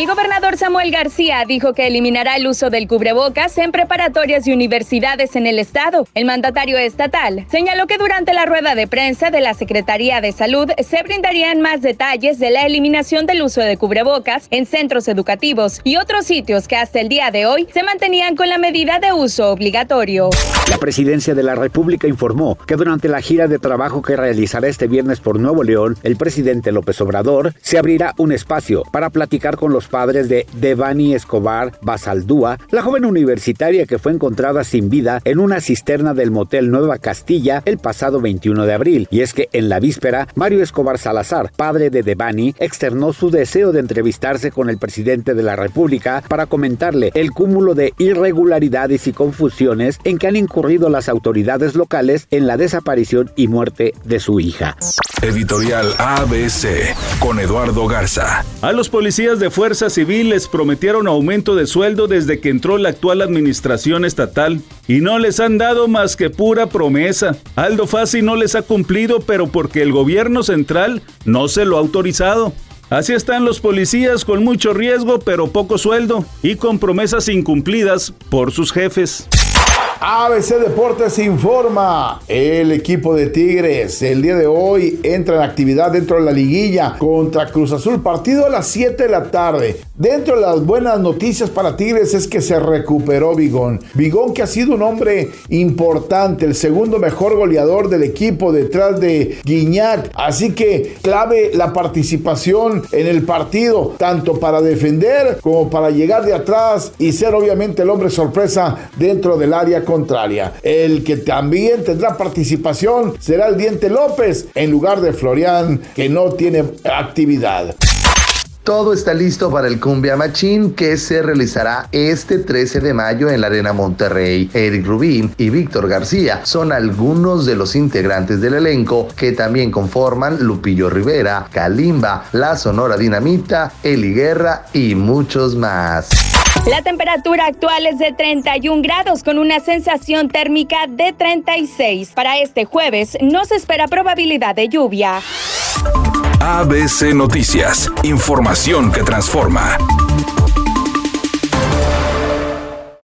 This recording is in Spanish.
El gobernador Samuel García dijo que eliminará el uso del cubrebocas en preparatorias y universidades en el estado. El mandatario estatal señaló que durante la rueda de prensa de la Secretaría de Salud se brindarían más detalles de la eliminación del uso de cubrebocas en centros educativos y otros sitios que hasta el día de hoy se mantenían con la medida de uso obligatorio. La presidencia de la República informó que durante la gira de trabajo que realizará este viernes por Nuevo León, el presidente López Obrador se abrirá un espacio para platicar con los padres de Devani Escobar Basaldúa, la joven universitaria que fue encontrada sin vida en una cisterna del motel Nueva Castilla el pasado 21 de abril. Y es que en la víspera, Mario Escobar Salazar, padre de Devani, externó su deseo de entrevistarse con el presidente de la República para comentarle el cúmulo de irregularidades y confusiones en que han incurrido las autoridades locales en la desaparición y muerte de su hija. Editorial ABC con Eduardo Garza. A los policías de Fuerza Civil les prometieron aumento de sueldo desde que entró la actual administración estatal y no les han dado más que pura promesa. Aldo Fassi no les ha cumplido, pero porque el gobierno central no se lo ha autorizado. Así están los policías con mucho riesgo pero poco sueldo y con promesas incumplidas por sus jefes. ABC Deportes informa. El equipo de Tigres el día de hoy entra en actividad dentro de la liguilla contra Cruz Azul. Partido a las 7 de la tarde. Dentro de las buenas noticias para Tigres es que se recuperó Vigón. Vigón que ha sido un hombre importante, el segundo mejor goleador del equipo detrás de Guiñac. Así que clave la participación en el partido, tanto para defender como para llegar de atrás y ser obviamente el hombre sorpresa dentro del área contraria. El que también tendrá participación será el Diente López en lugar de Florian que no tiene actividad. Todo está listo para el Cumbia Machín que se realizará este 13 de mayo en la Arena Monterrey. Eric Rubín y Víctor García son algunos de los integrantes del elenco que también conforman Lupillo Rivera, Kalimba, La Sonora Dinamita, Eli Guerra y muchos más. La temperatura actual es de 31 grados con una sensación térmica de 36. Para este jueves no se espera probabilidad de lluvia. ABC Noticias, información que transforma.